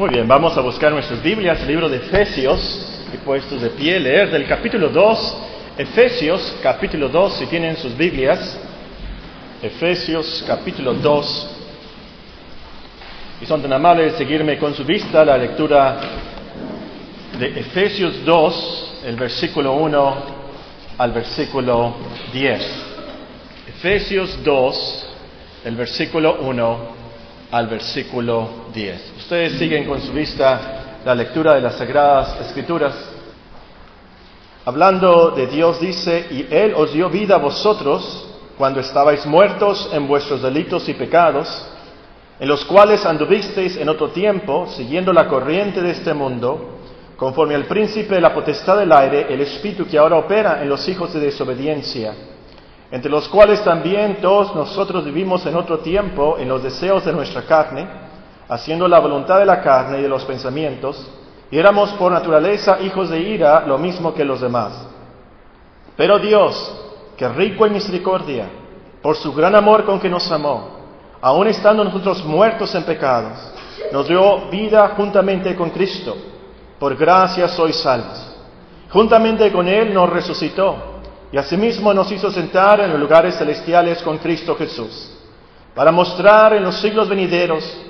Muy bien, vamos a buscar nuestras Biblias, el libro de Efesios, y puestos de pie, leer del capítulo 2, Efesios capítulo 2, si tienen sus Biblias, Efesios capítulo 2, y son tan amables de seguirme con su vista la lectura de Efesios 2, el versículo 1 al versículo 10. Efesios 2, el versículo 1 al versículo 10. Ustedes siguen con su vista la lectura de las Sagradas Escrituras. Hablando de Dios dice, y Él os dio vida a vosotros cuando estabais muertos en vuestros delitos y pecados, en los cuales anduvisteis en otro tiempo, siguiendo la corriente de este mundo, conforme al príncipe de la potestad del aire, el espíritu que ahora opera en los hijos de desobediencia, entre los cuales también todos nosotros vivimos en otro tiempo en los deseos de nuestra carne, haciendo la voluntad de la carne y de los pensamientos, y éramos por naturaleza hijos de ira, lo mismo que los demás. Pero Dios, que rico en misericordia, por su gran amor con que nos amó, aun estando nosotros muertos en pecados, nos dio vida juntamente con Cristo. Por gracia sois salvos. Juntamente con Él nos resucitó y asimismo nos hizo sentar en los lugares celestiales con Cristo Jesús, para mostrar en los siglos venideros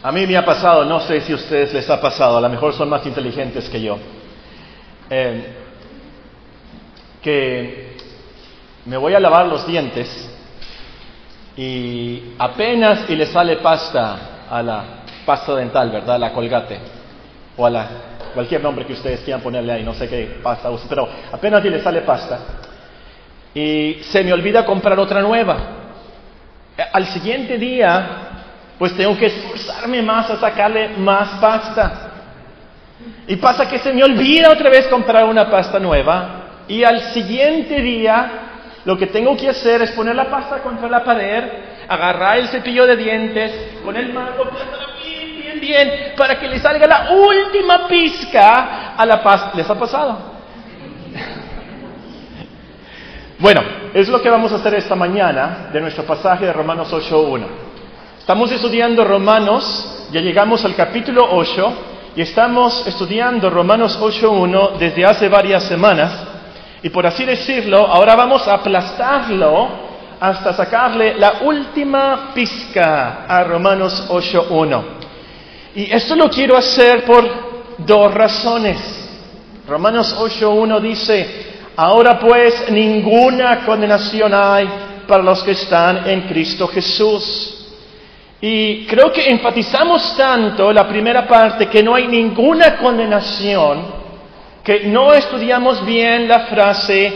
A mí me ha pasado, no sé si a ustedes les ha pasado, a lo mejor son más inteligentes que yo, eh, que me voy a lavar los dientes y apenas y le sale pasta a la pasta dental, ¿verdad? La colgate o a la cualquier nombre que ustedes quieran ponerle ahí, no sé qué pasta usa, pero apenas y le sale pasta y se me olvida comprar otra nueva. Al siguiente día, pues tengo que esforzarme más a sacarle más pasta. Y pasa que se me olvida otra vez comprar una pasta nueva y al siguiente día lo que tengo que hacer es poner la pasta contra la pared, agarrar el cepillo de dientes, con el mango, bien, bien, bien, para que le salga la última pizca a la pasta. ¿Les ha pasado? Bueno, es lo que vamos a hacer esta mañana de nuestro pasaje de Romanos 8.1. Estamos estudiando Romanos, ya llegamos al capítulo 8 y estamos estudiando Romanos 8.1 desde hace varias semanas. Y por así decirlo, ahora vamos a aplastarlo hasta sacarle la última pizca a Romanos 8.1. Y esto lo quiero hacer por dos razones. Romanos 8.1 dice, ahora pues ninguna condenación hay para los que están en Cristo Jesús. Y creo que enfatizamos tanto la primera parte que no hay ninguna condenación que no estudiamos bien la frase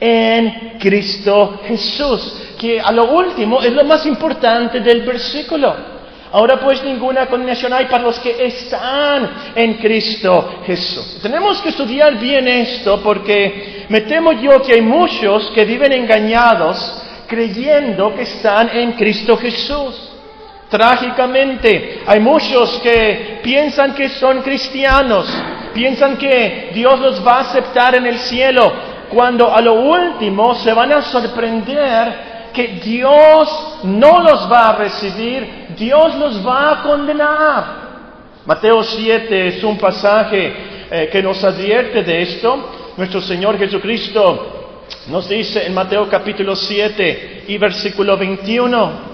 en Cristo Jesús, que a lo último es lo más importante del versículo. Ahora pues ninguna condenación hay para los que están en Cristo Jesús. Tenemos que estudiar bien esto porque me temo yo que hay muchos que viven engañados creyendo que están en Cristo Jesús. Trágicamente, hay muchos que piensan que son cristianos, piensan que Dios los va a aceptar en el cielo, cuando a lo último se van a sorprender que Dios no los va a recibir, Dios los va a condenar. Mateo 7 es un pasaje eh, que nos advierte de esto. Nuestro Señor Jesucristo nos dice en Mateo capítulo 7 y versículo 21,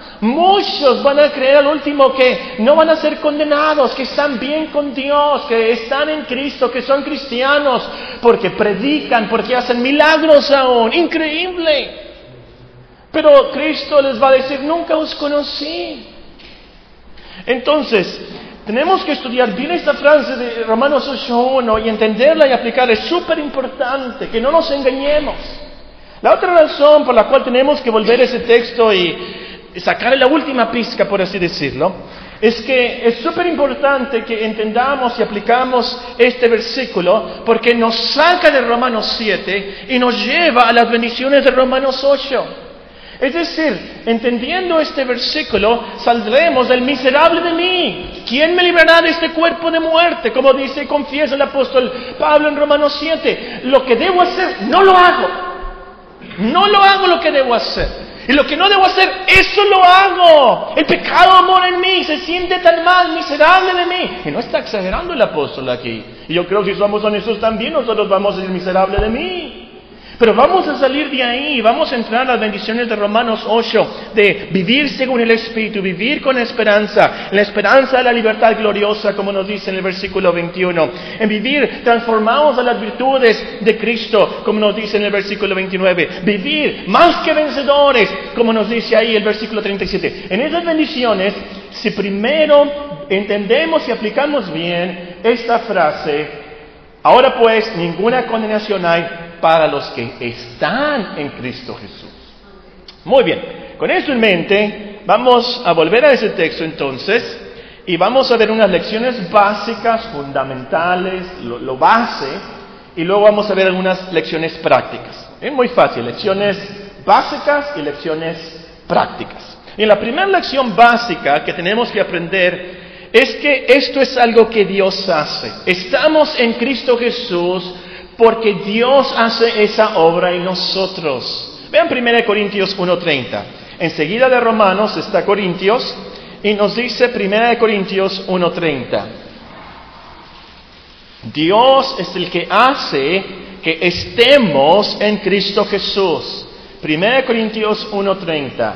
Muchos van a creer al último que no van a ser condenados, que están bien con Dios, que están en Cristo, que son cristianos, porque predican, porque hacen milagros aún. Increíble. Pero Cristo les va a decir, nunca os conocí. Entonces, tenemos que estudiar bien esta frase de Romanos 8.1 y entenderla y aplicarla. Es súper importante, que no nos engañemos. La otra razón por la cual tenemos que volver a ese texto y sacarle la última pizca, por así decirlo, es que es súper importante que entendamos y aplicamos este versículo porque nos saca de Romanos 7 y nos lleva a las bendiciones de Romanos 8. Es decir, entendiendo este versículo, saldremos del miserable de mí. ¿Quién me librará de este cuerpo de muerte? Como dice y confiesa el apóstol Pablo en Romanos 7. Lo que debo hacer, no lo hago. No lo hago lo que debo hacer. Y lo que no debo hacer, eso lo hago. El pecado amor en mí se siente tan mal, miserable de mí. Y no está exagerando el apóstol aquí. Y yo creo que si somos honestos también nosotros vamos a ser miserable de mí. Pero vamos a salir de ahí, vamos a entrar a las bendiciones de Romanos 8, de vivir según el Espíritu, vivir con esperanza, la esperanza de la libertad gloriosa, como nos dice en el versículo 21, en vivir transformados a las virtudes de Cristo, como nos dice en el versículo 29, vivir más que vencedores, como nos dice ahí el versículo 37. En esas bendiciones, si primero entendemos y aplicamos bien esta frase, ahora pues ninguna condenación hay para los que están en Cristo Jesús. Muy bien, con eso en mente, vamos a volver a ese texto entonces y vamos a ver unas lecciones básicas, fundamentales, lo, base, y luego vamos a ver algunas lecciones prácticas. Es muy fácil, lecciones básicas y lecciones prácticas. Y la primera lección básica que tenemos que aprender es que esto es algo que Dios hace. Estamos en Cristo Jesús porque Dios hace esa obra en nosotros. Vean 1 Corintios 1.30. Enseguida de Romanos está Corintios y nos dice 1 Corintios 1.30. Dios es el que hace que estemos en Cristo Jesús. 1 Corintios 1.30.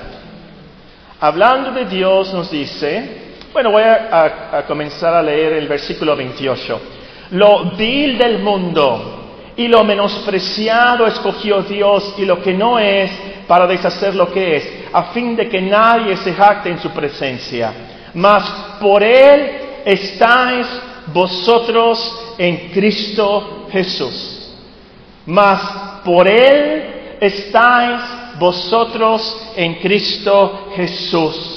Hablando de Dios nos dice, bueno, voy a, a comenzar a leer el versículo 28. Lo vil del mundo y lo menospreciado escogió Dios y lo que no es para deshacer lo que es, a fin de que nadie se jacte en su presencia. Mas por Él estáis vosotros en Cristo Jesús. Mas por Él estáis vosotros en Cristo Jesús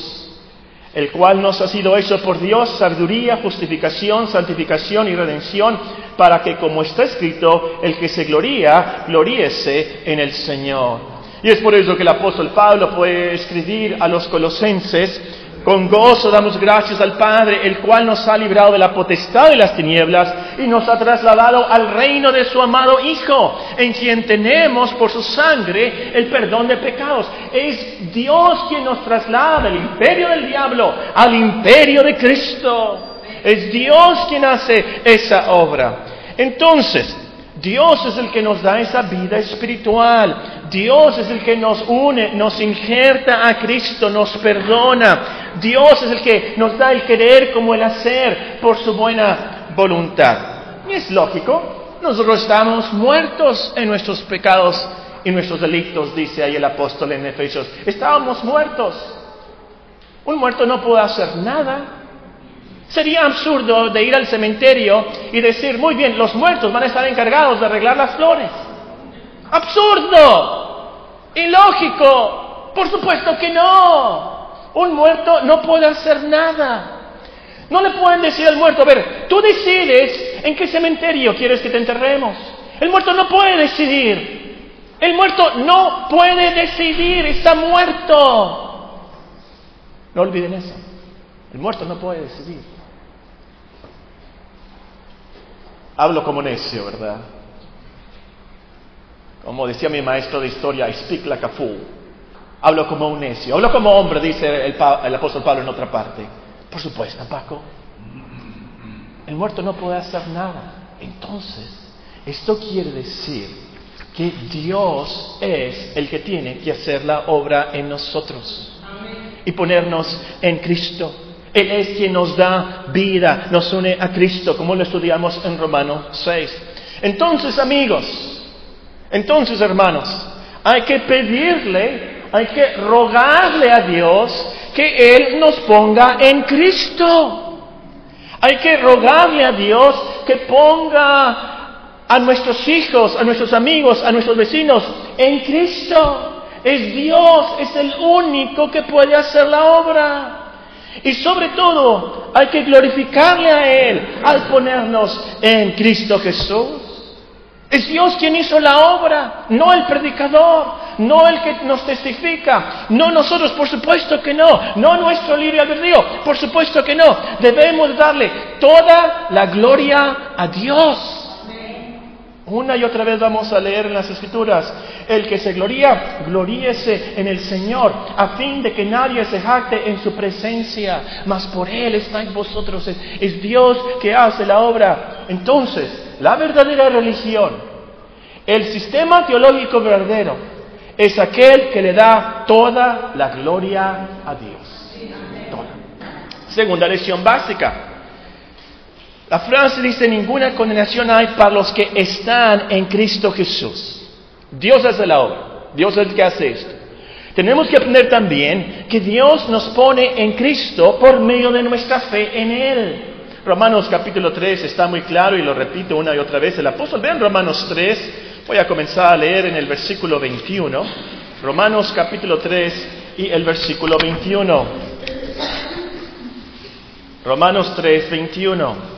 el cual nos ha sido hecho por Dios sabiduría, justificación, santificación y redención, para que, como está escrito, el que se gloría, gloríese en el Señor. Y es por eso que el apóstol Pablo puede escribir a los colosenses, con gozo damos gracias al Padre, el cual nos ha librado de la potestad de las tinieblas y nos ha trasladado al reino de su amado Hijo, en quien tenemos por su sangre el perdón de pecados. Es Dios quien nos traslada del imperio del diablo al imperio de Cristo. Es Dios quien hace esa obra. Entonces, Dios es el que nos da esa vida espiritual. Dios es el que nos une, nos injerta a Cristo, nos perdona. Dios es el que nos da el querer como el hacer por su buena voluntad. Y es lógico, nosotros estamos muertos en nuestros pecados y nuestros delitos, dice ahí el apóstol en Efesios. Estábamos muertos. Un muerto no puede hacer nada. Sería absurdo de ir al cementerio y decir, muy bien, los muertos van a estar encargados de arreglar las flores. Absurdo, ilógico, por supuesto que no. Un muerto no puede hacer nada. No le pueden decir al muerto, a ver, tú decides en qué cementerio quieres que te enterremos. El muerto no puede decidir. El muerto no puede decidir, está muerto. No olviden eso. El muerto no puede decidir. Hablo como necio, ¿verdad? Como decía mi maestro de historia, I speak like a fool. Hablo como un necio. Hablo como hombre, dice el, apóstol Pablo en otra parte. Por supuesto, Paco. El muerto no puede hacer nada. Entonces, esto quiere decir que Dios es el que tiene que hacer la obra en nosotros. y ponernos en Cristo. Él es quien nos da vida, nos une a Cristo, como lo estudiamos en Romanos 6. Entonces, amigos, entonces, hermanos, hay que pedirle, hay que rogarle a Dios que Él nos ponga en Cristo. Hay que rogarle a Dios que ponga a nuestros hijos, a nuestros amigos, a nuestros vecinos en Cristo. Es Dios, es el único que puede hacer la obra. Y sobre todo, hay que glorificarle a Él al ponernos en Cristo Jesús. Es Dios quien hizo la obra, no el predicador, no el que nos testifica, no nosotros, por supuesto que no, no nuestro libre albedrío, por supuesto que no. Debemos darle toda la gloria a Dios. Una y otra vez vamos a leer en las Escrituras, el que se gloría, gloríese en el Señor, a fin de que nadie se jacte en su presencia, mas por Él estáis vosotros, es Dios que hace la obra. Entonces, la verdadera religión, el sistema teológico verdadero, es aquel que le da toda la gloria a Dios. Segunda lección básica. La frase dice, ninguna condenación hay para los que están en Cristo Jesús. Dios hace la obra, Dios es el que hace esto. Tenemos que aprender también que Dios nos pone en Cristo por medio de nuestra fe en Él. Romanos capítulo 3 está muy claro y lo repito una y otra vez. El apóstol, vean Romanos 3, voy a comenzar a leer en el versículo 21. Romanos capítulo 3 y el versículo 21. Romanos 3, 21.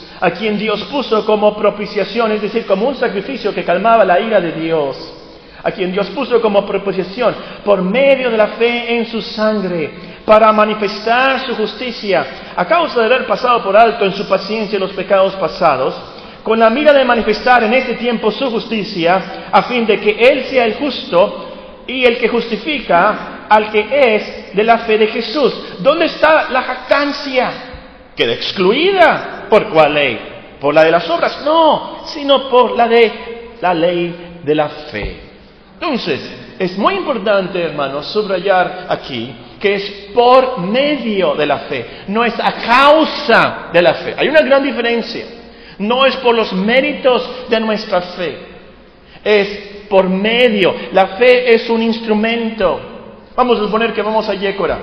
a quien Dios puso como propiciación, es decir, como un sacrificio que calmaba la ira de Dios, a quien Dios puso como propiciación por medio de la fe en su sangre, para manifestar su justicia, a causa de haber pasado por alto en su paciencia los pecados pasados, con la mira de manifestar en este tiempo su justicia, a fin de que Él sea el justo y el que justifica al que es de la fe de Jesús. ¿Dónde está la jactancia? Queda excluida ¿Por cuál ley? ¿Por la de las obras? No, sino por la de la ley de la fe. Entonces, es muy importante, hermanos, subrayar aquí que es por medio de la fe, no es a causa de la fe. Hay una gran diferencia. No es por los méritos de nuestra fe, es por medio. La fe es un instrumento. Vamos a suponer que vamos a Yécora.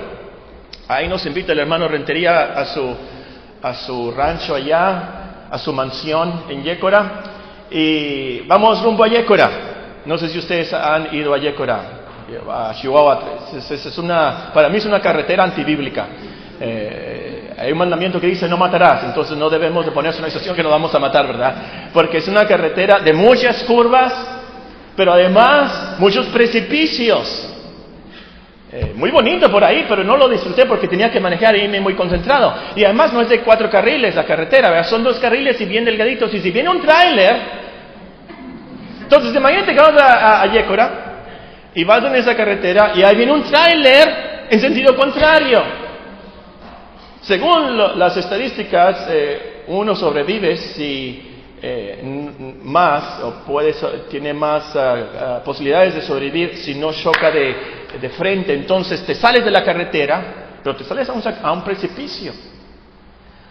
Ahí nos invita el hermano Rentería a su a su rancho allá, a su mansión en Yécora, y vamos rumbo a Yécora. No sé si ustedes han ido a Yécora, a Chihuahua. Es, una, para mí es una carretera antibíblica. Eh, hay un mandamiento que dice no matarás, entonces no debemos de ponerse en una situación que nos vamos a matar, ¿verdad? Porque es una carretera de muchas curvas, pero además muchos precipicios. Eh, muy bonito por ahí, pero no lo disfruté porque tenía que manejar y irme muy concentrado. Y además no es de cuatro carriles la carretera, ¿verdad? son dos carriles y bien delgaditos. Y si viene un tráiler, entonces imagínate que vas a, a, Yécora y vas en esa carretera y ahí viene un tráiler en sentido contrario. Según las estadísticas, eh, uno sobrevive si eh, más o puede, tiene más ah, ah, posibilidades de sobrevivir si no choca de, de, frente. Entonces te sales de la carretera, pero te sales a un, precipicio.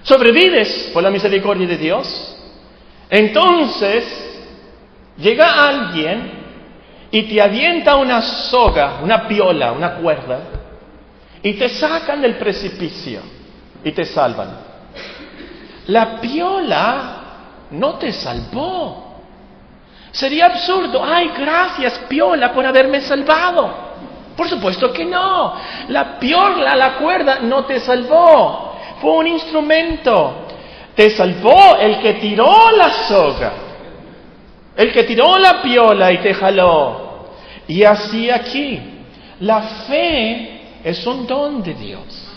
Sobrevives por la misericordia de Dios. Entonces llega alguien y te avienta una soga, una piola, una cuerda, y te sacan del precipicio y te salvan. La piola no te salvó. Sería absurdo. Ay, gracias, Piola, por haberme salvado. Por supuesto que no. La piola, la cuerda, no te salvó. Fue un instrumento. Te salvó el que tiró la soga. El que tiró la piola y te jaló. Y así aquí. La fe es un don de Dios.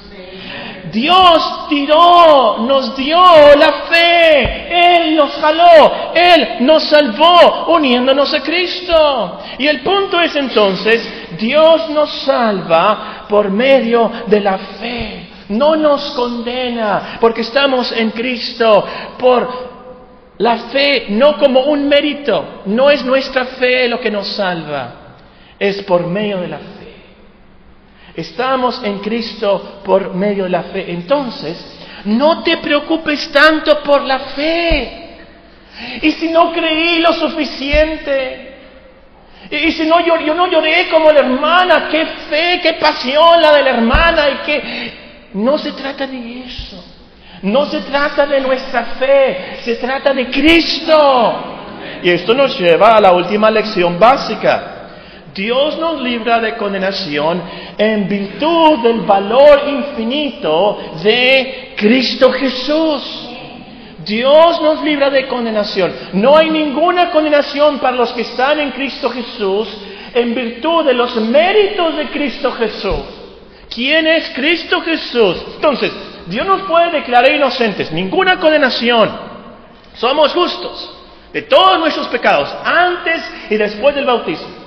Dios tiró, nos dio la fe, Él nos jaló, Él nos salvó uniéndonos a Cristo. Y el punto es entonces, Dios nos salva por medio de la fe. No nos condena porque estamos en Cristo por la fe, no como un mérito. No es nuestra fe lo que nos salva, es por medio de la fe. Estamos en Cristo por medio de la fe. Entonces, no te preocupes tanto por la fe. Y si no creí lo suficiente, y si no yo, yo no lloré como la hermana, qué fe, qué pasión la de la hermana, y que no se trata de eso. No se trata de nuestra fe, se trata de Cristo. Y esto nos lleva a la última lección básica. Dios nos libra de condenación en virtud del valor infinito de Cristo Jesús. Dios nos libra de condenación. No hay ninguna condenación para los que están en Cristo Jesús en virtud de los méritos de Cristo Jesús. ¿Quién es Cristo Jesús? Entonces, Dios nos puede declarar inocentes, ninguna condenación. Somos justos de todos nuestros pecados, antes y después del bautismo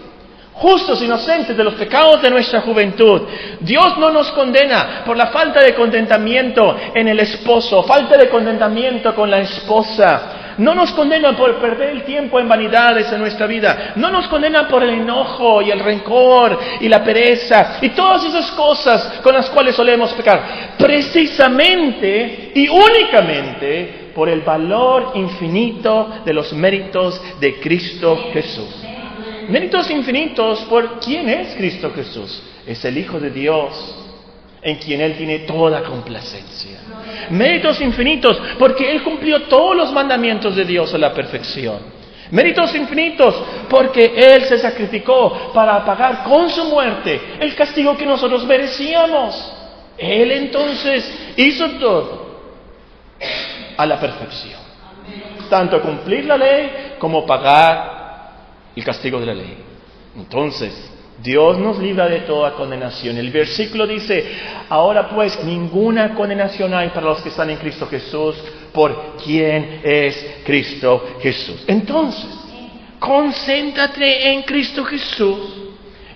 justos, inocentes de los pecados de nuestra juventud. Dios no nos condena por la falta de contentamiento en el esposo, falta de contentamiento con la esposa. No nos condena por perder el tiempo en vanidades en nuestra vida. No nos condena por el enojo y el rencor y la pereza y todas esas cosas con las cuales solemos pecar. Precisamente y únicamente por el valor infinito de los méritos de Cristo Jesús. Méritos infinitos por quién es Cristo Jesús. Es el Hijo de Dios en quien Él tiene toda complacencia. Méritos infinitos porque Él cumplió todos los mandamientos de Dios a la perfección. Méritos infinitos porque Él se sacrificó para pagar con su muerte el castigo que nosotros merecíamos. Él entonces hizo todo a la perfección. Tanto cumplir la ley como pagar el castigo de la ley. Entonces, Dios nos libra de toda condenación. El versículo dice, ahora pues ninguna condenación hay para los que están en Cristo Jesús, por quien es Cristo Jesús. Entonces, concéntrate en Cristo Jesús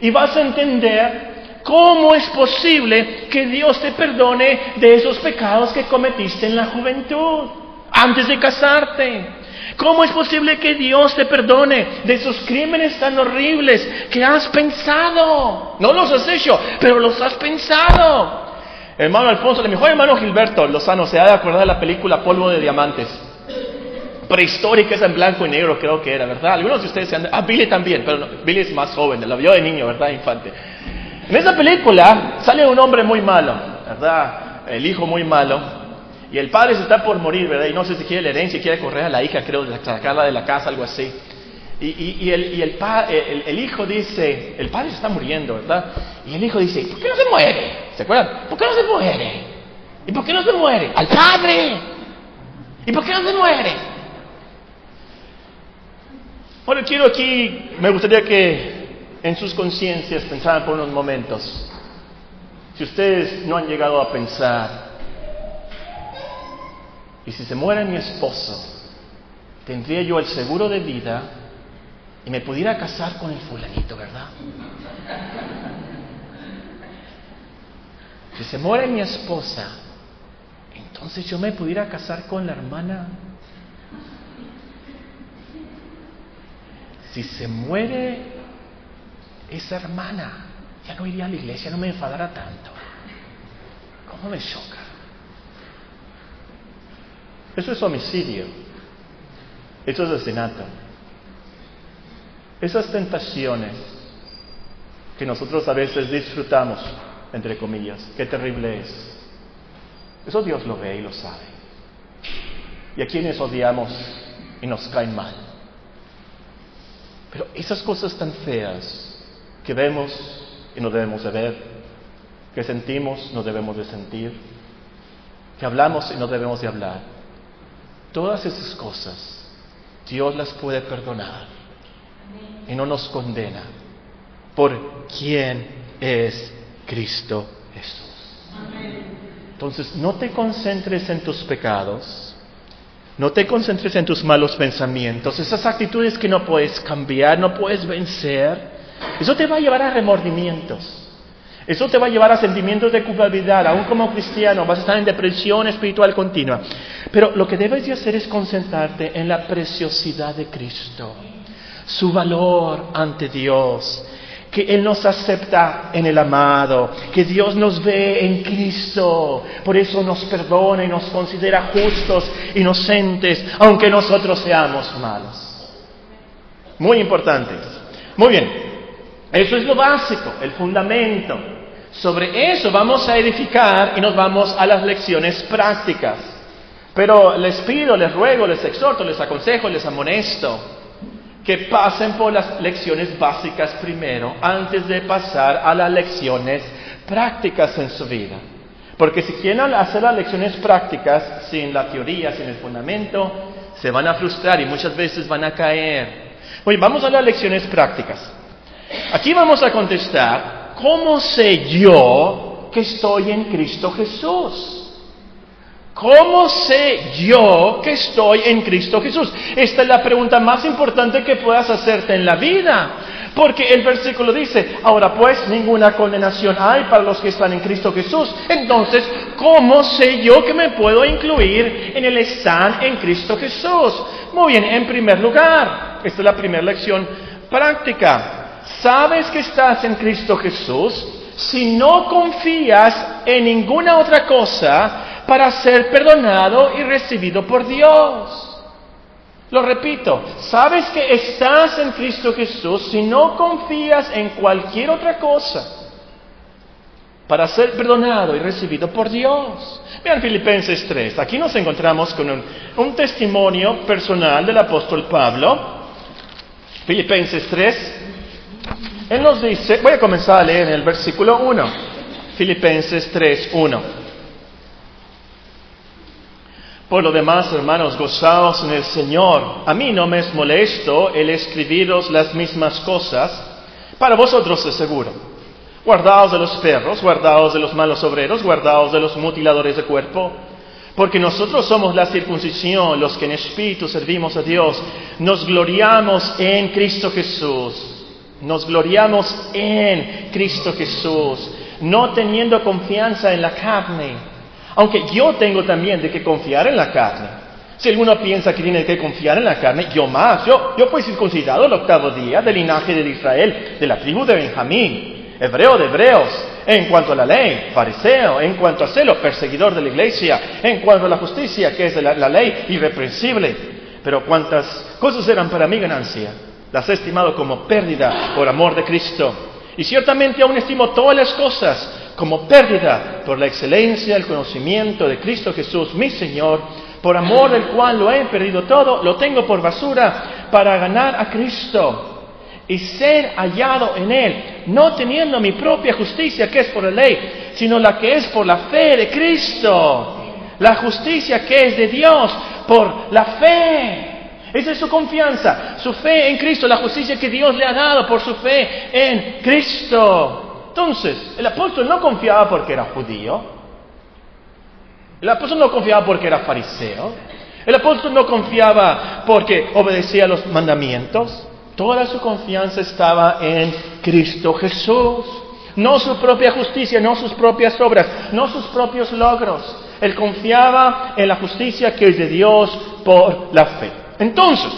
y vas a entender cómo es posible que Dios te perdone de esos pecados que cometiste en la juventud, antes de casarte. ¿Cómo es posible que Dios te perdone de esos crímenes tan horribles que has pensado? No los has hecho, pero los has pensado. Hermano Alfonso, mi mejor hermano Gilberto Lozano se ha de acordar de la película Polvo de Diamantes. Prehistórica, es en blanco y negro, creo que era, ¿verdad? Algunos de ustedes se han... Ah, Billy también, pero Billy es más joven, la vio de niño, ¿verdad? Infante. En esa película sale un hombre muy malo, ¿verdad? El hijo muy malo, y el padre se está por morir, ¿verdad? Y no sé si quiere la herencia, quiere correr a la hija, creo, sacarla de la casa, algo así. Y, el, y el, hijo dice, el padre se está muriendo, ¿verdad? Y el hijo dice, ¿por qué no se muere? ¿Se acuerdan? ¿Por qué no se muere? ¿Y por qué no se muere? Al padre. ¿Y por qué no se muere? Bueno, quiero aquí, me gustaría que en sus conciencias pensaran por unos momentos. Si ustedes no han llegado a pensar y si se muere mi esposo, tendría yo el seguro de vida y me pudiera casar con el fulanito, ¿verdad? Si se muere mi esposa, entonces yo me pudiera casar con la hermana. Si se muere esa hermana, ya no iría a la iglesia, no me enfadara tanto. ¿Cómo me choca? Eso es homicidio. Eso es asesinato. Esas tentaciones que nosotros a veces disfrutamos, entre comillas, qué terrible es. Eso Dios lo ve y lo sabe. Y a quienes odiamos y nos caen mal. Pero esas cosas tan feas que vemos y no debemos de ver, que sentimos, no debemos de sentir, que hablamos y no debemos de hablar, Todas esas cosas Dios las puede perdonar y no nos condena por quien es Cristo Jesús. Entonces, no te concentres en tus pecados, no te concentres en tus malos pensamientos, esas actitudes que no puedes cambiar, no puedes vencer. Eso te va a llevar a remordimientos. Eso te va a llevar a sentimientos de culpabilidad, aún como cristiano, vas a estar en depresión espiritual continua. Pero lo que debes de hacer es concentrarte en la preciosidad de Cristo, su valor ante Dios, que Él nos acepta en el amado, que Dios nos ve en Cristo, por eso nos perdona y nos considera justos, inocentes, aunque nosotros seamos malos. Muy importante. Muy bien, eso es lo básico, el fundamento. Sobre eso vamos a edificar y nos vamos a las lecciones prácticas. Pero les pido, les ruego, les exhorto, les aconsejo, les amonesto que pasen por las lecciones básicas primero antes de pasar a las lecciones prácticas en su vida. Porque si quieren hacer las lecciones prácticas sin la teoría, sin el fundamento, se van a frustrar y muchas veces van a caer. Oye, vamos a las lecciones prácticas. Aquí vamos a contestar ¿cómo sé yo que estoy en Cristo Jesús? ¿Cómo sé yo que estoy en Cristo Jesús? Esta es la pregunta más importante que puedas hacerte en la vida. Porque el versículo dice, ahora pues ninguna condenación hay para los que están en Cristo Jesús. Entonces, ¿cómo sé yo que me puedo incluir en el estar en Cristo Jesús? Muy bien, en primer lugar, esta es la primera lección práctica sabes que estás en Cristo Jesús si no confías en ninguna otra cosa para ser perdonado y recibido por Dios. Lo repito, sabes que estás en Cristo Jesús si no confías en cualquier otra cosa para ser perdonado y recibido por Dios. Vean Filipenses 3, aquí nos encontramos con un, un testimonio personal del apóstol Pablo. Filipenses 3, él nos dice, voy a comenzar a leer en el versículo 1, Filipenses 3, 1. Por lo demás, hermanos, gozaos en el Señor. A mí no me es molesto el escribiros las mismas cosas, para vosotros es seguro. Guardaos de los perros, guardaos de los malos obreros, guardaos de los mutiladores de cuerpo, porque nosotros somos la circuncisión, los que en espíritu servimos a Dios, nos gloriamos en Cristo Jesús nos gloriamos en Cristo Jesús, no teniendo confianza en la carne. Aunque yo tengo también de que confiar en la carne. Si alguno piensa que tiene que confiar en la carne, yo más. Yo, yo fui circuncidado el octavo día del linaje de Israel, de la tribu de Benjamín, hebreo de hebreos, en cuanto a la ley, fariseo, en cuanto a celo, perseguidor de la iglesia, en cuanto a la justicia, que es la, la ley, irreprensible. Pero cuántas cosas eran para mí ganancia las he estimado como pérdida por amor de Cristo. Y ciertamente aún estimo todas las cosas como pérdida por la excelencia, el conocimiento de Cristo Jesús, mi Señor, por amor del cual lo he perdido todo, lo tengo por basura para ganar a Cristo y ser hallado en Él, no teniendo mi propia justicia que es por la ley, sino la que es por la fe de Cristo, la justicia que es de Dios por la fe. Esa es su confianza, su fe en Cristo, la justicia que Dios le ha dado por su fe en Cristo. Entonces, el apóstol no confiaba porque era judío, el apóstol no confiaba porque era fariseo, el apóstol no confiaba porque obedecía los mandamientos, toda su confianza estaba en Cristo Jesús, no su propia justicia, no sus propias obras, no sus propios logros. Él confiaba en la justicia que es de Dios por la fe. Entonces,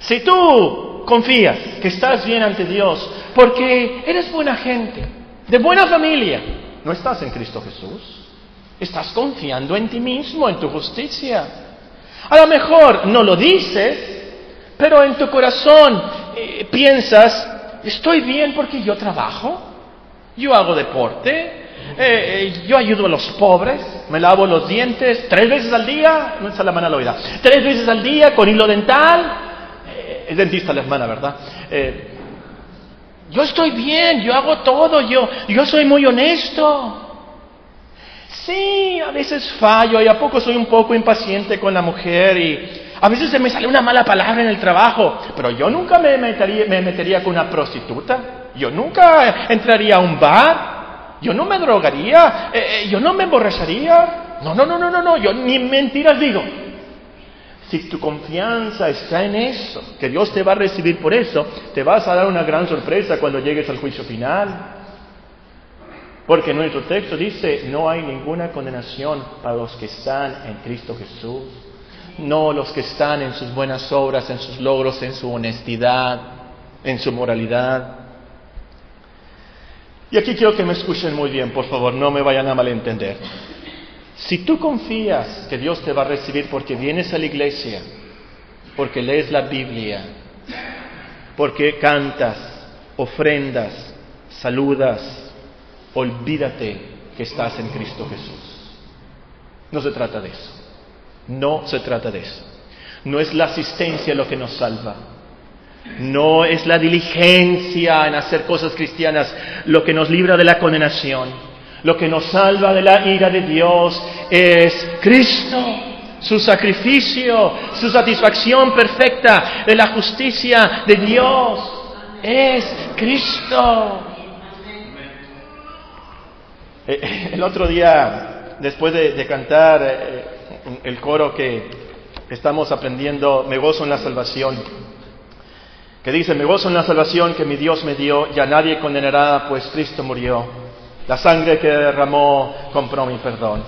si tú confías que estás bien ante Dios porque eres buena gente, de buena familia, no estás en Cristo Jesús. Estás confiando en ti mismo, en tu justicia. A lo mejor no lo dices, pero en tu corazón eh, piensas, estoy bien porque yo trabajo, yo hago deporte, eh, eh, yo ayudo a los pobres, me lavo los dientes tres veces al día, no es la mano la tres veces al día con hilo dental, eh, es dentista la hermana, ¿verdad? yo estoy bien, yo hago todo, yo, yo soy muy honesto. Sí, a veces fallo y a poco soy un poco impaciente con la mujer y a veces se me sale una mala palabra en el trabajo, pero yo nunca me metería, me metería con una prostituta. Yo nunca entraría a un bar, yo no me drogaría, eh, eh, yo no me emborracharía. No, no, no, no, no, no, yo ni mentiras digo. Si tu confianza está en eso, que Dios te va a recibir por eso, te vas a dar una gran sorpresa cuando llegues al juicio final. Porque nuestro texto dice, no hay ninguna condenación para los que están en Cristo Jesús. No los que están en sus buenas obras, en sus logros, en su honestidad, en su moralidad. Y aquí quiero que me escuchen muy bien, por favor, no me vayan a malentender. Si tú confías que Dios te va a recibir porque vienes a la iglesia, porque lees la Biblia, porque cantas, ofrendas, saludas, olvídate que estás en Cristo Jesús. No se trata de eso. No se trata de eso. No es la asistencia lo que nos salva. No es la diligencia en hacer cosas cristianas lo que nos libra de la condenación. Lo que nos salva de la ira de Dios es Cristo, su sacrificio, su satisfacción perfecta de la justicia de Dios. Es Cristo. Eh, el otro día, después de, cantar eh, el coro que estamos aprendiendo, Me gozo en la salvación, que dice, Me gozo en la salvación que mi Dios me dio, ya nadie condenará, pues Cristo murió. La sangre que derramó compró mi perdón.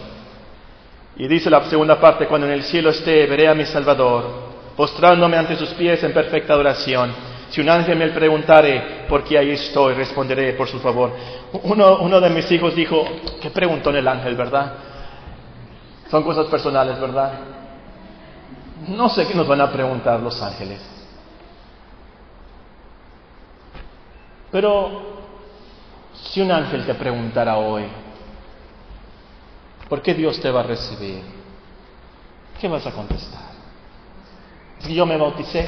Y dice la segunda parte, cuando en el cielo esté, veré a mi Salvador, postrándome ante sus pies en perfecta adoración. Si un ángel me preguntare, por qué ahí estoy, responderé por su favor. Uno, uno de mis hijos dijo, ¿qué preguntó en el ángel, verdad? Son cosas personales, ¿verdad? No sé qué nos van a preguntar los ángeles. Pero si un ángel te preguntara hoy, ¿por qué Dios te va a recibir? ¿Qué vas a contestar? Es que yo me bauticé.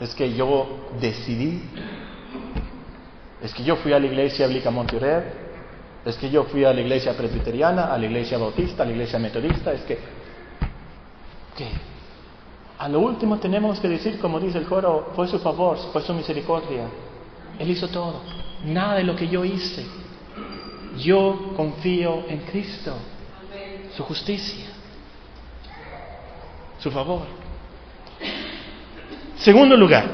Es que yo decidí. Es que yo fui a la iglesia Blica Montirer. Es que yo fui a la iglesia presbiteriana, a la iglesia bautista, a la iglesia metodista. Es que. ¿Qué? A lo último tenemos que decir, como dice el coro, fue su favor, fue su misericordia. Él hizo todo. Nada de lo que yo hice. Yo confío en Cristo, su justicia, su favor. Segundo lugar,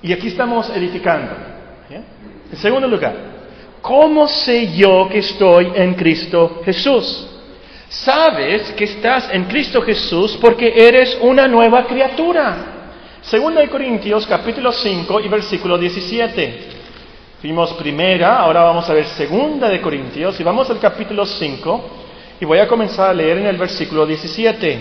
y aquí estamos edificando. En segundo lugar, ¿cómo sé yo que estoy en Cristo Jesús? Sabes que estás en Cristo Jesús porque eres una nueva criatura. Segunda de Corintios capítulo 5 y versículo 17. Vimos primera, ahora vamos a ver segunda de Corintios y vamos al capítulo 5 y voy a comenzar a leer en el versículo 17.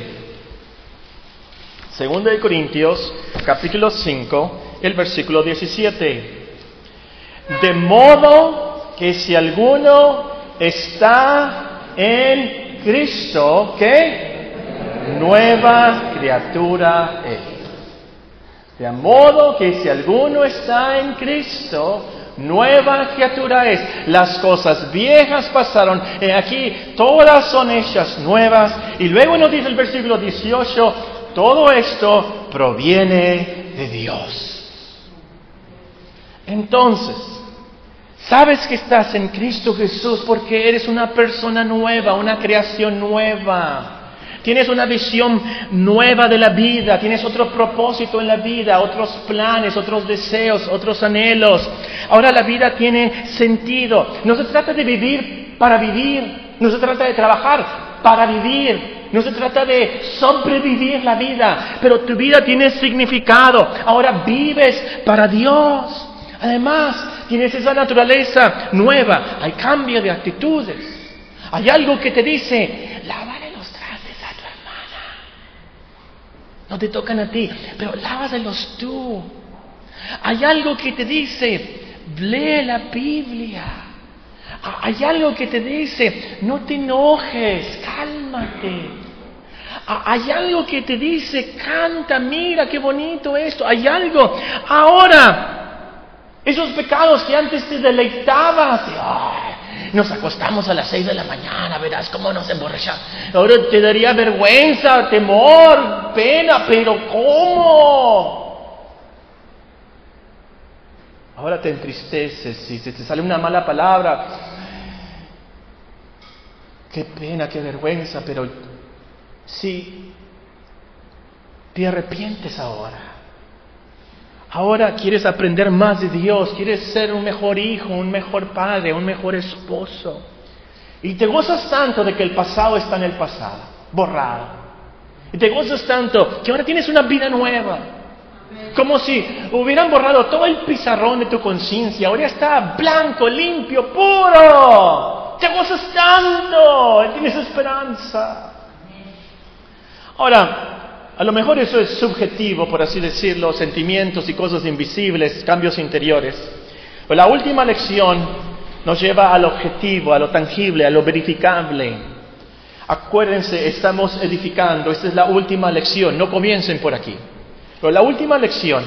Segunda de Corintios capítulo 5, el versículo 17. De modo que si alguno está en Cristo, ¿qué? Nueva criatura es. De modo que si alguno está en Cristo, nueva criatura es. Las cosas viejas pasaron, y aquí todas son hechas nuevas. Y luego nos dice el versículo 18, todo esto proviene de Dios. Entonces, sabes que estás en Cristo Jesús porque eres una persona nueva, una creación nueva. Tienes una visión nueva de la vida, tienes otro propósito en la vida, otros planes, otros deseos, otros anhelos. Ahora la vida tiene sentido. No se trata de vivir para vivir, no se trata de trabajar para vivir, no se trata de sobrevivir la vida, pero tu vida tiene significado. Ahora vives para Dios. Además, tienes esa naturaleza nueva, hay cambio de actitudes. Hay algo que te dice, no te tocan a ti, pero lávaselos tú. Hay algo que te dice, lee la Biblia. Hay algo que te dice, no te enojes, cálmate. Hay algo que te dice, canta, mira qué bonito esto. Hay algo. Ahora, esos pecados que antes te deleitabas, nos acostamos a las seis de la mañana, verás cómo nos emborrachamos. Ahora te daría vergüenza, temor, pena, pero ¿cómo? Ahora te entristeces, si te sale una mala palabra, qué pena, qué vergüenza, pero si te arrepientes ahora, ahora quieres aprender más de Dios, quieres ser un mejor hijo, un mejor padre, un mejor esposo, y te gozas tanto de que el pasado está en el pasado, borrado, y te gozas tanto que ahora tienes una vida nueva. Como si hubieran borrado todo el pizarrón de tu conciencia. Ahora está blanco, limpio, puro. Te gozas tanto. Tienes esperanza. Ahora, a lo mejor eso es subjetivo, por así decirlo, sentimientos y cosas invisibles, cambios interiores. Pero la última lección nos lleva al objetivo, a lo tangible, a lo verificable. Acuérdense, estamos edificando, esta es la última lección, no comiencen por aquí. Pero la última lección,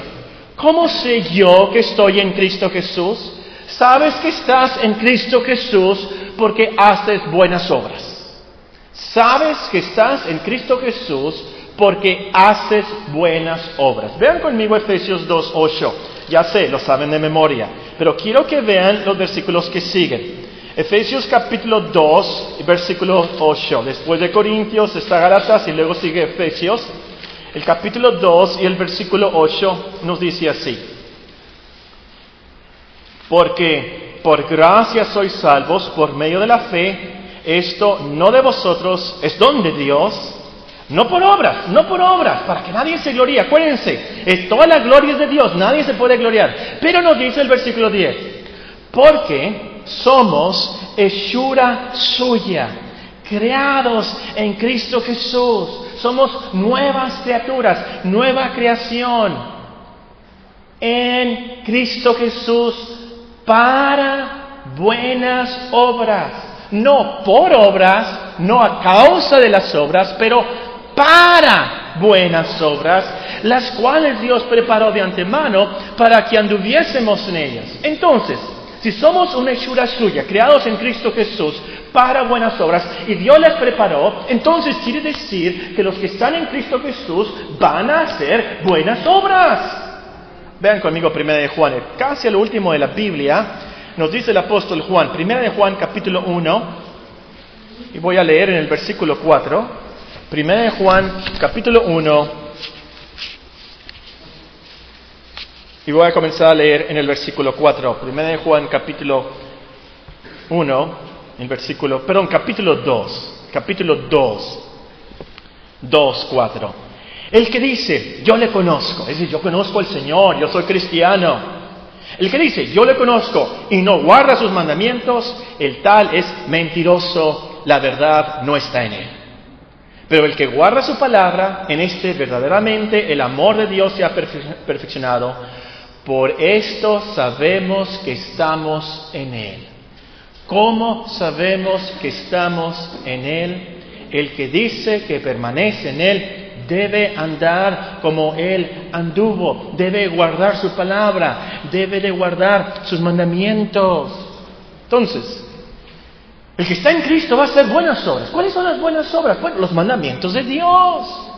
¿cómo sé yo que estoy en Cristo Jesús? Sabes que estás en Cristo Jesús porque haces buenas obras. Sabes que estás en Cristo Jesús porque haces buenas obras. Vean conmigo Efesios 2.8. Ya sé, lo saben de memoria, pero quiero que vean los versículos que siguen. Efesios capítulo 2, versículo 8. Después de Corintios está Galatas y luego sigue Efesios. El capítulo 2 y el versículo 8 nos dice así. Porque por gracia sois salvos por medio de la fe. Esto no de vosotros, es don de Dios. No por obras, no por obras, para que nadie se gloríe. Acuérdense, es toda la gloria es de Dios, nadie se puede gloriar. Pero nos dice el versículo 10, porque somos hechura suya, creados en Cristo Jesús. Somos nuevas criaturas, nueva creación en Cristo Jesús para buenas obras. No por obras, no a causa de las obras, pero para buenas obras, las cuales Dios preparó de antemano para que anduviésemos en ellas. Entonces, si somos una hechura suya, creados en Cristo Jesús para buenas obras, y Dios las preparó, entonces quiere decir que los que están en Cristo Jesús van a hacer buenas obras. Vean conmigo primera de Juan, casi al último de la Biblia, nos dice el apóstol Juan, primera de Juan capítulo 1, y voy a leer en el versículo 4, primera de Juan capítulo 1, Y voy a comenzar a leer en el versículo 4. Primera de Juan capítulo 1, el versículo, perdón, capítulo 2. Capítulo 2. 2, 4. El que dice, yo le conozco, es decir, yo conozco al Señor, yo soy cristiano. El que dice, yo le conozco y no guarda sus mandamientos, el tal es mentiroso, la verdad no está en él. Pero el que guarda su palabra, en este verdaderamente el amor de Dios se ha perfeccionado. Por esto sabemos que estamos en Él. ¿Cómo sabemos que estamos en Él? El que dice que permanece en Él debe andar como Él anduvo, debe guardar su palabra, debe de guardar sus mandamientos. Entonces, el que está en Cristo va a hacer buenas obras. ¿Cuáles son las buenas obras? Bueno, los mandamientos de Dios.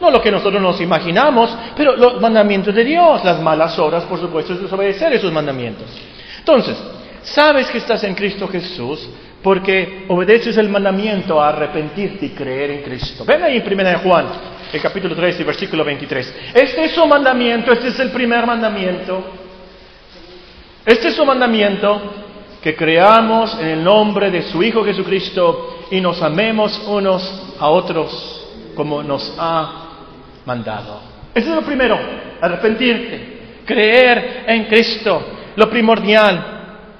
No lo que nosotros nos imaginamos, pero los mandamientos de Dios, las malas obras, por supuesto, es desobedecer esos mandamientos. Entonces, sabes que estás en Cristo Jesús porque obedeces el mandamiento a arrepentirte y creer en Cristo. Ven ahí en 1 Juan, el capítulo 3 y versículo 23. Este es su mandamiento, este es el primer mandamiento. Este es su mandamiento, que creamos en el nombre de su Hijo Jesucristo y nos amemos unos a otros como nos ha mandado. Eso es lo primero, arrepentirte, creer en Cristo, lo primordial.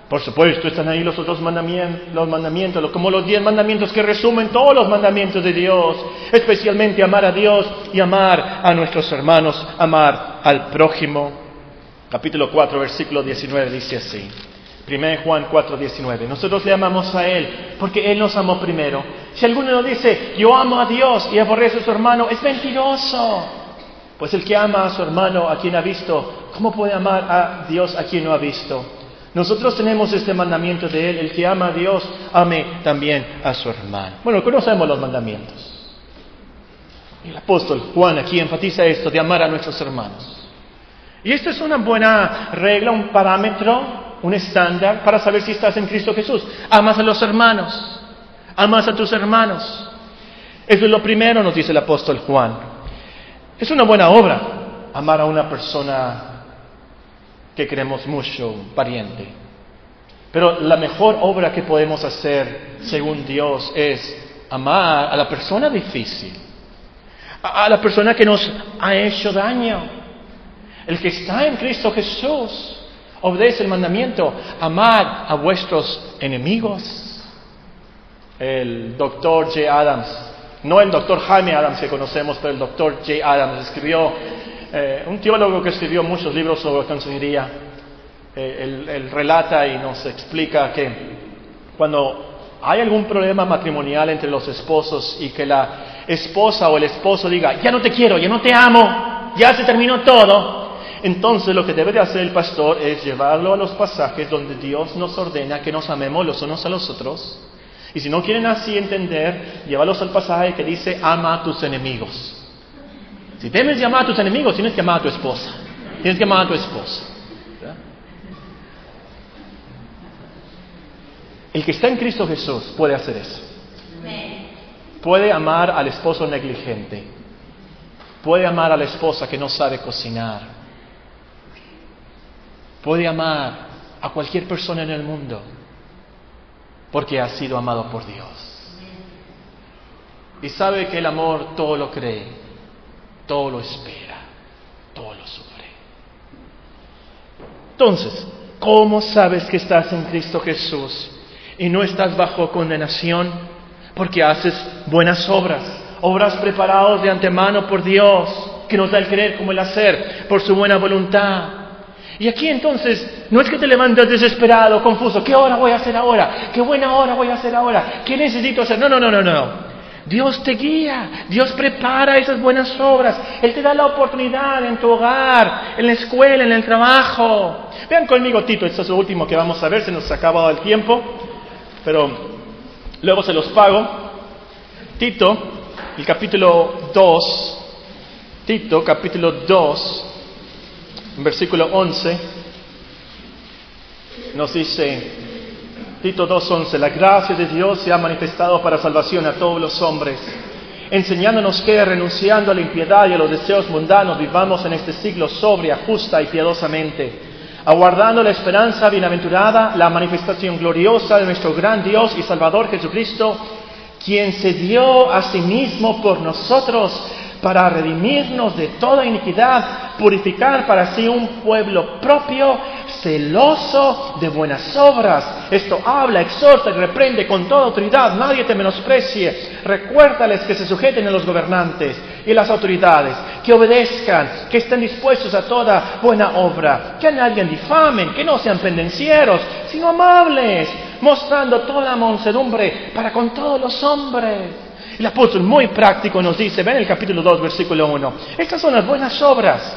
Por supuesto, están ahí los otros mandamientos, los mandamientos, como los diez mandamientos que resumen todos los mandamientos de Dios, especialmente amar a Dios y amar a nuestros hermanos, amar al prójimo. Capítulo 4, versículo 19 dice así. 1 Juan 4, 19. Nosotros le amamos a Él porque Él nos amó primero. Si alguno nos dice, yo amo a Dios y aborrece a su hermano, es mentiroso. Pues el que ama a su hermano, a quien ha visto, ¿cómo puede amar a Dios a quien no ha visto? Nosotros tenemos este mandamiento de Él, el que ama a Dios, ame también a su hermano. Bueno, conocemos los mandamientos. El apóstol Juan aquí enfatiza esto de amar a nuestros hermanos. Y esta es una buena regla, un parámetro, un estándar para saber si estás en Cristo Jesús. Amas a los hermanos, amas a tus hermanos. Eso es lo primero, nos dice el apóstol Juan. Es una buena obra amar a una persona que queremos mucho, pariente. Pero la mejor obra que podemos hacer, según Dios, es amar a la persona difícil, a, la persona que nos ha hecho daño. El que está en Cristo Jesús obedece el mandamiento, amar a vuestros enemigos. El doctor J. Adams, no el doctor Jaime Adams que conocemos, pero el doctor J. Adams escribió, eh, un teólogo que escribió muchos libros sobre consejería, eh, él relata y nos explica que cuando hay algún problema matrimonial entre los esposos y que la esposa o el esposo diga, ya no te quiero, ya no te amo, ya se terminó todo, entonces lo que debe de hacer el pastor es llevarlo a los pasajes donde Dios nos ordena que nos amemos los unos a los otros. Y si no quieren así entender, llévalos al pasaje que dice, ama a tus enemigos. Si temes llamar a tus enemigos, tienes que amar a tu esposa. Tienes que amar a tu esposa. El que está en Cristo Jesús puede hacer eso. Puede amar al esposo negligente. Puede amar a la esposa que no sabe cocinar. Puede amar a cualquier persona en el mundo porque ha sido amado por Dios. Y sabe que el amor todo lo cree, todo lo espera, todo lo sufre. Entonces, ¿cómo sabes que estás en Cristo Jesús? y no estás bajo condenación porque haces buenas obras, obras preparadas de antemano por Dios, que nos da el querer como el hacer, por su buena voluntad. Y aquí entonces no es que te levantas desesperado, confuso, ¿qué hora voy a hacer ahora? ¿Qué buena hora voy a hacer ahora? ¿Qué necesito hacer? No, no, no, no, no. Dios te guía, Dios prepara esas buenas obras, Él te da la oportunidad en tu hogar, en la escuela, en el trabajo. Vean conmigo Tito, esto es lo último que vamos a ver, se nos ha acabado el tiempo pero luego se los pago. Tito, el capítulo 2, Tito, capítulo 2, versículo 11, nos dice, Tito 2.11, la gracia de Dios se ha manifestado para salvación a todos los hombres, enseñándonos que, renunciando a la impiedad y a los deseos mundanos, vivamos en este siglo sobria, justa y piadosamente aguardando la esperanza bienaventurada, la manifestación gloriosa de nuestro gran Dios y Salvador Jesucristo, quien se dio a sí mismo por nosotros para redimirnos de toda iniquidad, purificar para sí un pueblo propio, celoso de buenas obras. Esto habla, exhorta y reprende con toda autoridad, nadie te menosprecie. Recuérdales que se sujeten a los gobernantes y las autoridades, que obedezcan, que estén dispuestos a toda buena obra, que a nadie difamen, que no sean pendencieros, sino amables, mostrando toda mansedumbre para con todos los hombres. El apóstol muy práctico nos dice, ven el capítulo 2, versículo 1, estas son las buenas obras.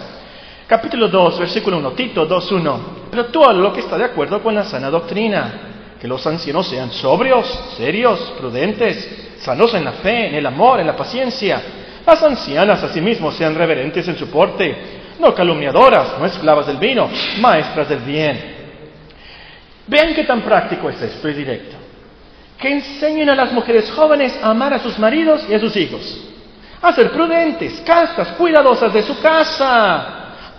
Capítulo 2, versículo 1, Tito 2, 1, pero todo lo que está de acuerdo con la sana doctrina, que los ancianos sean sobrios, serios, prudentes, sanos en la fe, en el amor, en la paciencia. Las ancianas asimismo sean reverentes en su porte, no calumniadoras, no esclavas del vino, maestras del bien. Vean qué tan práctico es esto y directo que enseñen a las mujeres jóvenes a amar a sus maridos y a sus hijos, a ser prudentes, castas, cuidadosas de su casa,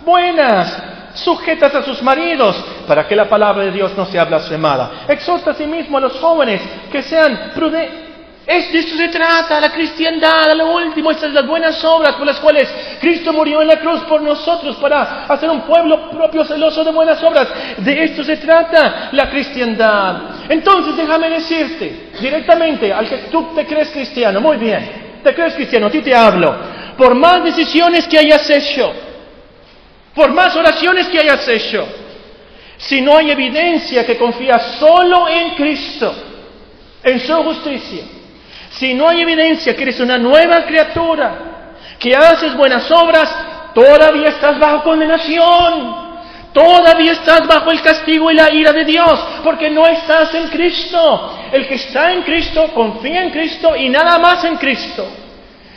buenas, sujetas a sus maridos, para que la palabra de Dios no sea blasfemada. Exhorta a sí mismo a los jóvenes que sean prudentes es, de esto se trata, la cristiandad, a lo último, estas las buenas obras por las cuales Cristo murió en la cruz por nosotros para hacer un pueblo propio celoso de buenas obras. De esto se trata la cristiandad. Entonces déjame decirte directamente al que tú te crees cristiano, muy bien, te crees cristiano, a ti te hablo, por más decisiones que hayas hecho, por más oraciones que hayas hecho, si no hay evidencia que confías solo en Cristo, en su justicia, si no hay evidencia que eres una nueva criatura, que haces buenas obras, todavía estás bajo condenación. Todavía estás bajo el castigo y la ira de Dios, porque no estás en Cristo. El que está en Cristo confía en Cristo y nada más en Cristo.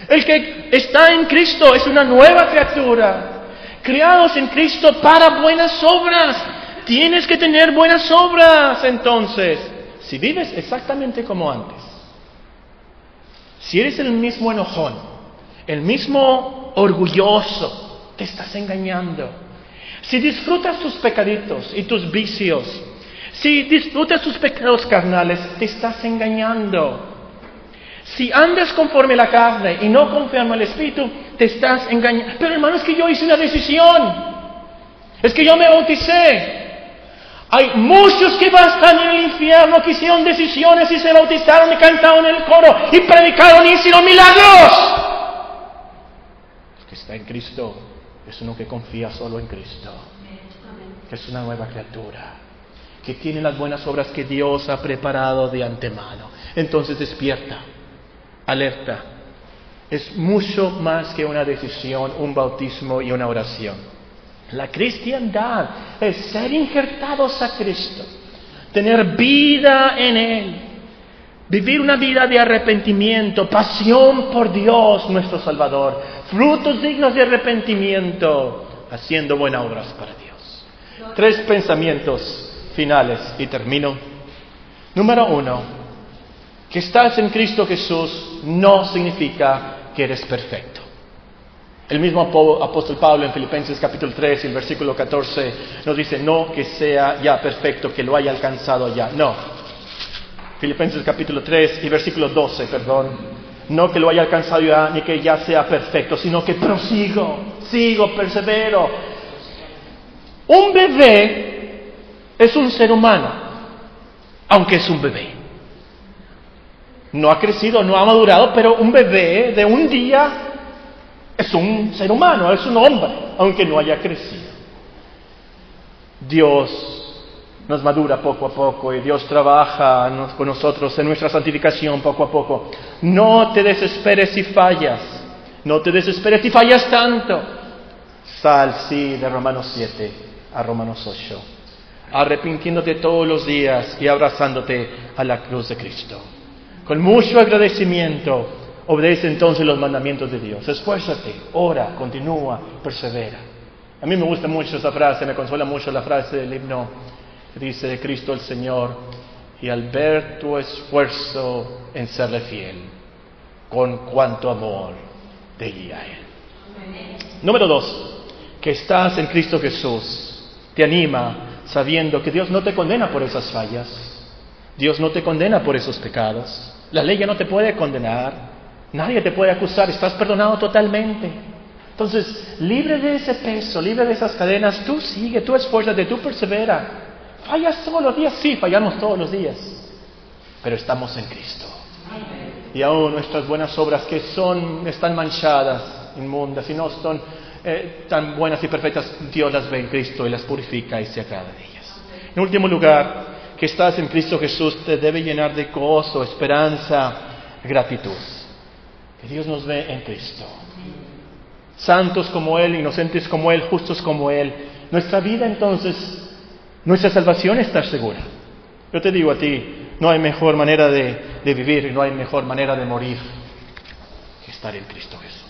El que está en Cristo es una nueva criatura. Criados en Cristo para buenas obras. Tienes que tener buenas obras entonces. Si vives exactamente como antes. Si eres el mismo enojón, el mismo orgulloso, te estás engañando. Si disfrutas tus pecaditos y tus vicios, si disfrutas tus pecados carnales, te estás engañando. Si andas conforme a la carne y no conforme al Espíritu, te estás engañando. Pero hermano, es que yo hice una decisión. Es que yo me bauticé. Hay muchos que están en el infierno que hicieron decisiones y se bautizaron y cantaron el coro y predicaron y hicieron milagros. El que está en Cristo es uno que confía solo en Cristo, que es una nueva criatura, que tiene las buenas obras que Dios ha preparado de antemano. Entonces despierta, alerta. Es mucho más que una decisión, un bautismo y una oración. La cristiandad es ser injertados a Cristo, tener vida en Él, vivir una vida de arrepentimiento, pasión por Dios nuestro Salvador, frutos dignos de arrepentimiento, haciendo buenas obras para Dios. Tres pensamientos finales y termino. Número uno, que estás en Cristo Jesús no significa que eres perfecto. El mismo apóstol Pablo en Filipenses capítulo 3 y el versículo 14 nos dice, no que sea ya perfecto, que lo haya alcanzado ya. No. Filipenses capítulo 3 y versículo 12, perdón. No que lo haya alcanzado ya, ni que ya sea perfecto, sino que prosigo, sigo, persevero. Un bebé es un ser humano, aunque es un bebé. No ha crecido, no ha madurado, pero un bebé de un día es un ser humano, es un hombre, aunque no haya crecido. Dios nos madura poco a poco y Dios trabaja con nosotros en nuestra santificación poco a poco. No te desesperes si fallas, no te desesperes si fallas tanto. Sal, sí, de Romanos 7 a Romanos 8, arrepintiéndote todos los días y abrazándote a la cruz de Cristo. Con mucho agradecimiento Obedece entonces los mandamientos de Dios. Esfuérzate, ora, continúa, persevera. A mí me gusta mucho esa frase, me consuela mucho la frase del himno que dice Cristo el Señor, y al ver tu esfuerzo en serle fiel, con cuánto amor te guía Él. Número dos, que estás en Cristo Jesús, te anima sabiendo que Dios no te condena por esas fallas, Dios no te condena por esos pecados, la ley ya no te puede condenar, Nadie te puede acusar, estás perdonado totalmente. Entonces, libre de ese peso, libre de esas cadenas, tú sigue, tú esfuérzate, tú persevera. Fallas todos los días, sí, fallamos todos los días, pero estamos en Cristo. Y aún nuestras buenas obras que son, están manchadas, inmundas y no son eh, tan buenas y perfectas, Dios las ve en Cristo y las purifica y se agrada de ellas. En último lugar, que estás en Cristo Jesús te debe llenar de gozo, esperanza, gratitud que Dios nos ve en Cristo. Santos como Él, inocentes como Él, justos como Él. Nuestra vida entonces, nuestra salvación está segura. Yo te digo a ti, no hay mejor manera de, vivir y no hay mejor manera de morir que estar en Cristo Jesús.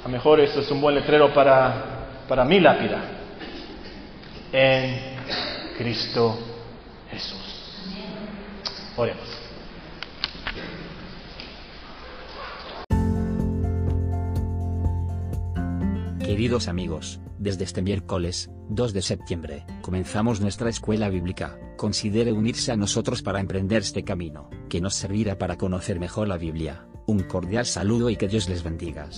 A lo mejor esto es un buen letrero para, para mi lápida. En Cristo Jesús. Oremos. Queridos amigos, desde este miércoles, 2 de septiembre, comenzamos nuestra escuela bíblica. Considere unirse a nosotros para emprender este camino, que nos servirá para conocer mejor la Biblia. Un cordial saludo y que Dios les bendiga.